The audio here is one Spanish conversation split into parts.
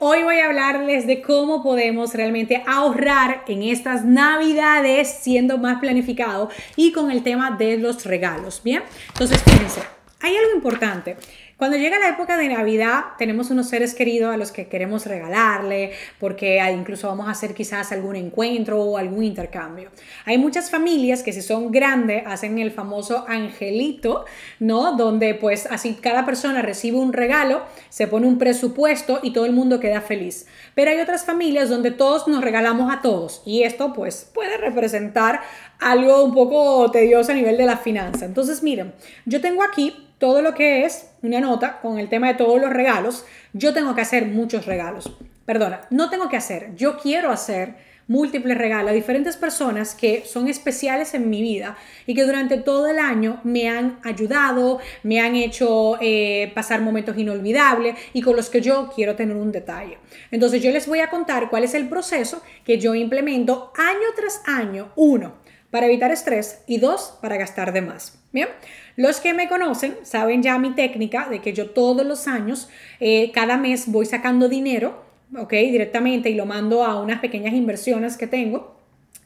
Hoy voy a hablarles de cómo podemos realmente ahorrar en estas navidades siendo más planificado y con el tema de los regalos. Bien, entonces fíjense, hay algo importante. Cuando llega la época de Navidad, tenemos unos seres queridos a los que queremos regalarle, porque incluso vamos a hacer quizás algún encuentro o algún intercambio. Hay muchas familias que si son grandes hacen el famoso angelito, ¿no? Donde pues así cada persona recibe un regalo, se pone un presupuesto y todo el mundo queda feliz. Pero hay otras familias donde todos nos regalamos a todos y esto pues puede representar algo un poco tedioso a nivel de la finanza. Entonces miren, yo tengo aquí todo lo que es una nota con el tema de todos los regalos, yo tengo que hacer muchos regalos. Perdona, no tengo que hacer, yo quiero hacer múltiples regalos a diferentes personas que son especiales en mi vida y que durante todo el año me han ayudado, me han hecho eh, pasar momentos inolvidables y con los que yo quiero tener un detalle. Entonces yo les voy a contar cuál es el proceso que yo implemento año tras año. Uno, para evitar estrés y dos, para gastar de más. Bien, los que me conocen saben ya mi técnica de que yo todos los años, eh, cada mes voy sacando dinero, ¿ok? Directamente y lo mando a unas pequeñas inversiones que tengo.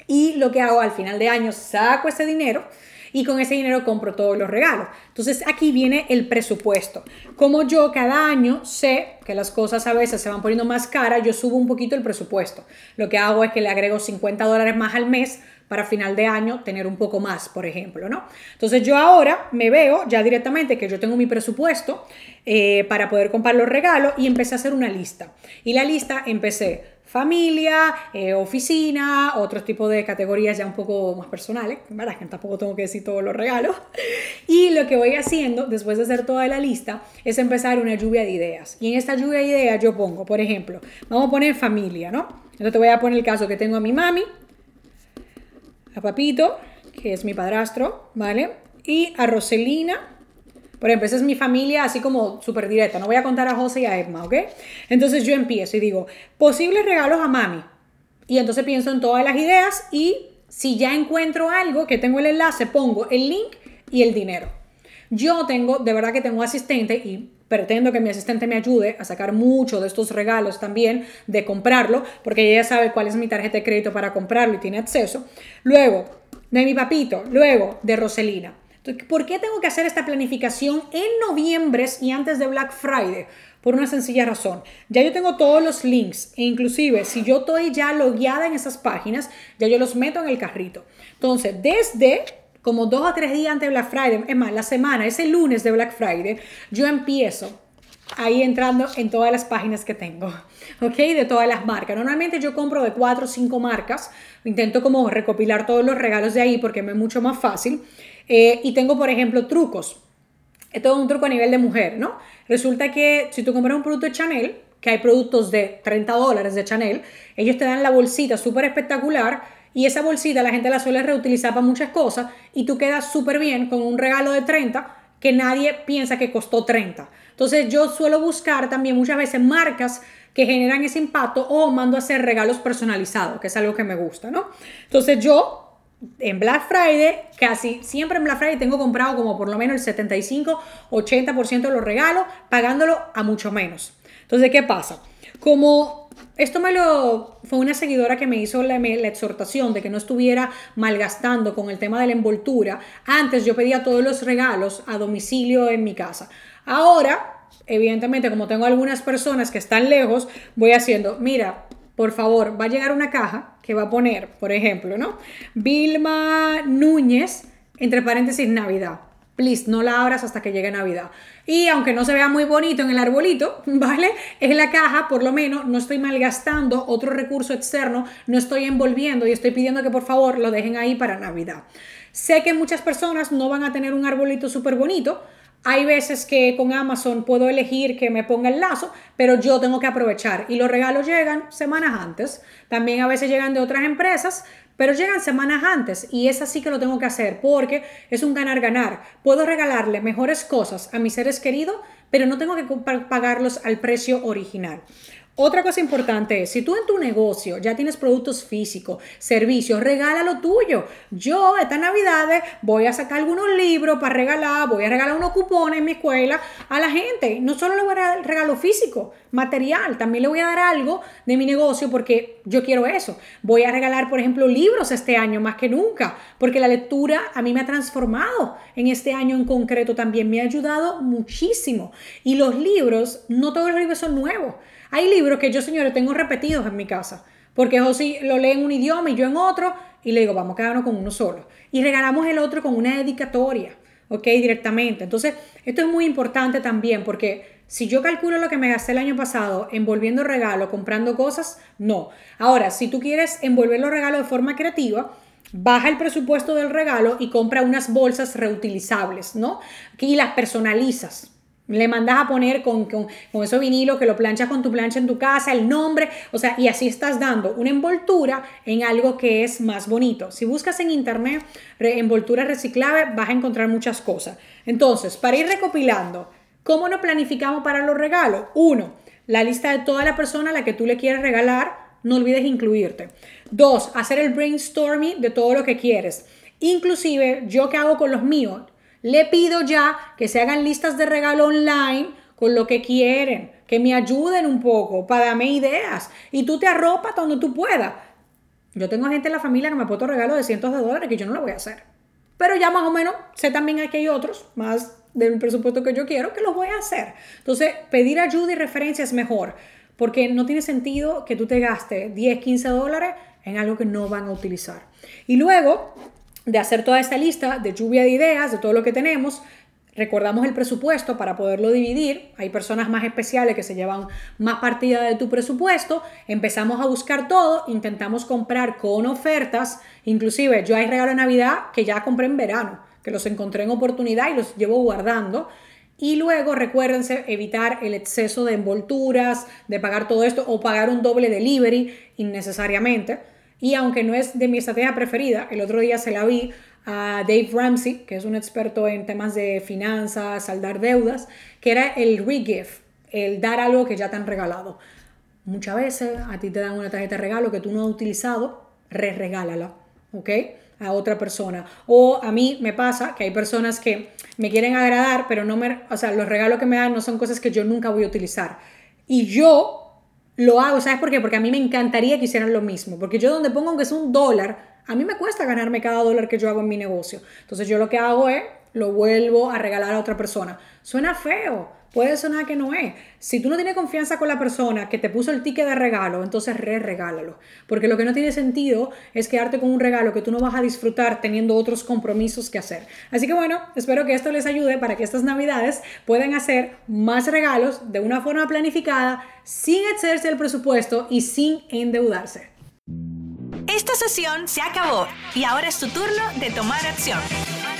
Y lo que hago al final de año, saco ese dinero y con ese dinero compro todos los regalos. Entonces aquí viene el presupuesto. Como yo cada año sé que las cosas a veces se van poniendo más caras, yo subo un poquito el presupuesto. Lo que hago es que le agrego 50 dólares más al mes para final de año tener un poco más, por ejemplo, ¿no? Entonces yo ahora me veo ya directamente que yo tengo mi presupuesto eh, para poder comprar los regalos y empecé a hacer una lista. Y la lista empecé familia, eh, oficina, otros tipos de categorías ya un poco más personales, ¿verdad? Que tampoco tengo que decir todos los regalos. Y lo que voy haciendo después de hacer toda la lista es empezar una lluvia de ideas. Y en esta lluvia de ideas yo pongo, por ejemplo, vamos a poner familia, ¿no? Entonces te voy a poner el caso que tengo a mi mami, a Papito, que es mi padrastro, ¿vale? Y a Roselina. Por ejemplo, esa es mi familia así como súper directa. No voy a contar a José y a Emma, ¿ok? Entonces yo empiezo y digo, posibles regalos a mami. Y entonces pienso en todas las ideas y si ya encuentro algo que tengo el enlace, pongo el link y el dinero. Yo tengo, de verdad que tengo asistente y pretendo que mi asistente me ayude a sacar mucho de estos regalos también, de comprarlo, porque ella sabe cuál es mi tarjeta de crédito para comprarlo y tiene acceso. Luego, de mi papito, luego de Roselina. ¿Por qué tengo que hacer esta planificación en noviembre y antes de Black Friday? Por una sencilla razón. Ya yo tengo todos los links e inclusive si yo estoy ya logueada en esas páginas, ya yo los meto en el carrito. Entonces, desde como dos o tres días antes de Black Friday, es más, la semana, ese lunes de Black Friday, yo empiezo ahí entrando en todas las páginas que tengo, ¿ok? De todas las marcas. Normalmente yo compro de cuatro o cinco marcas, intento como recopilar todos los regalos de ahí porque me es mucho más fácil. Eh, y tengo, por ejemplo, trucos. Esto es un truco a nivel de mujer, ¿no? Resulta que si tú compras un producto de Chanel, que hay productos de 30 dólares de Chanel, ellos te dan la bolsita súper espectacular y esa bolsita la gente la suele reutilizar para muchas cosas y tú quedas súper bien con un regalo de 30 que nadie piensa que costó 30. Entonces yo suelo buscar también muchas veces marcas que generan ese impacto o mando a hacer regalos personalizados, que es algo que me gusta, ¿no? Entonces yo en Black Friday, casi siempre en Black Friday tengo comprado como por lo menos el 75-80% de los regalos, pagándolo a mucho menos. Entonces, ¿qué pasa? Como esto me lo fue una seguidora que me hizo la, la, exhortación de que no estuviera malgastando con el tema de la envoltura. Antes yo pedía todos los regalos a domicilio en mi casa. Ahora, evidentemente, como tengo algunas personas que están lejos, voy haciendo, mira, por favor, va a llegar una caja que va a poner, por ejemplo, ¿no? Vilma Núñez, entre paréntesis, Navidad please, no la abras hasta que llegue Navidad. Y aunque no se vea muy bonito en el arbolito, ¿vale? En la caja, por lo menos, no estoy malgastando otro recurso externo, no estoy envolviendo y estoy pidiendo que por favor lo dejen ahí para Navidad. Sé que muchas personas no van a tener un arbolito súper bonito. Hay veces que con Amazon puedo elegir que me ponga el lazo, pero yo tengo que aprovechar. Y los regalos llegan semanas antes. También a veces llegan de otras empresas, pero llegan semanas antes y es así que lo tengo que hacer porque es un ganar-ganar. Puedo regalarle mejores cosas a mis seres queridos, pero no tengo que pagarlos al precio original. Otra cosa importante es, si tú en tu negocio ya tienes productos físicos, servicios, regala lo tuyo. Yo esta Navidad voy a sacar algunos libros para regalar, voy a regalar unos cupones en mi escuela a la gente. No solo le voy a dar regalo físico, material, también le voy a dar algo de mi negocio porque yo quiero eso. Voy a regalar, por ejemplo, libros este año más que nunca, porque la lectura a mí me ha transformado en este año en concreto también, me ha ayudado muchísimo. Y los libros, no todos los libros son nuevos. Hay libros que yo, señores, tengo repetidos en mi casa, porque José lo lee en un idioma y yo en otro, y le digo, vamos a quedarnos con uno solo. Y regalamos el otro con una dedicatoria, ¿ok? Directamente. Entonces, esto es muy importante también, porque si yo calculo lo que me gasté el año pasado envolviendo regalos, comprando cosas, no. Ahora, si tú quieres envolver los regalos de forma creativa, baja el presupuesto del regalo y compra unas bolsas reutilizables, ¿no? Y las personalizas. Le mandas a poner con, con, con que lo planchas con tu plancha en tu casa, el nombre, o sea, y así estás dando una envoltura en algo que es más bonito. Si buscas en internet envoltura reciclable, vas a encontrar muchas cosas. Entonces, para ir recopilando, ¿cómo nos planificamos para los regalos? Uno, la lista de toda la persona a la que tú le quieres regalar, no olvides incluirte. Dos, hacer el brainstorming de todo lo que quieres. Inclusive, yo que hago con los míos, le pido ya que se hagan listas de regalo online con lo que quieren, que me ayuden un poco para darme ideas. Y tú te arropas donde tú puedas. Yo tengo gente en la familia que me puesto regalos de cientos de dólares que yo no lo voy a hacer. Pero ya más o menos sé también que hay otros, más del presupuesto que yo quiero, que los voy a hacer. Entonces, pedir ayuda y referencia es mejor, porque no tiene sentido que tú te gastes 10, 15 dólares en algo que no van a utilizar. Y luego, de hacer toda esta lista de lluvia de ideas, de todo lo que tenemos, recordamos el presupuesto para poderlo dividir. Hay personas más especiales que se llevan más partida de tu presupuesto. Empezamos a buscar todo, intentamos comprar con ofertas. Inclusive yo hay regalo de Navidad que ya compré en verano, que los encontré en oportunidad y los llevo guardando. Y luego recuérdense evitar el exceso de envolturas, de pagar todo esto o pagar un doble delivery innecesariamente. Y aunque no es de mi estrategia preferida, el otro día se la vi a Dave Ramsey, que es un experto en temas de finanzas, saldar deudas, que era el regift, el dar algo que ya te han regalado. Muchas veces a ti te dan una tarjeta de regalo que tú no has utilizado, re-regálala, ¿ok? A otra persona. O a mí me pasa que hay personas que me quieren agradar, pero no me, o sea, los regalos que me dan no son cosas que yo nunca voy a utilizar. Y yo lo hago, ¿sabes por qué? Porque a mí me encantaría que hicieran lo mismo, porque yo donde pongo aunque es un dólar, a mí me cuesta ganarme cada dólar que yo hago en mi negocio. Entonces yo lo que hago es, lo vuelvo a regalar a otra persona. Suena feo, puede sonar que no es. Si tú no tienes confianza con la persona que te puso el ticket de regalo, entonces re-regálalo. Porque lo que no tiene sentido es quedarte con un regalo que tú no vas a disfrutar teniendo otros compromisos que hacer. Así que bueno, espero que esto les ayude para que estas navidades puedan hacer más regalos de una forma planificada, sin excederse el presupuesto y sin endeudarse. Esta sesión se acabó y ahora es tu turno de tomar acción.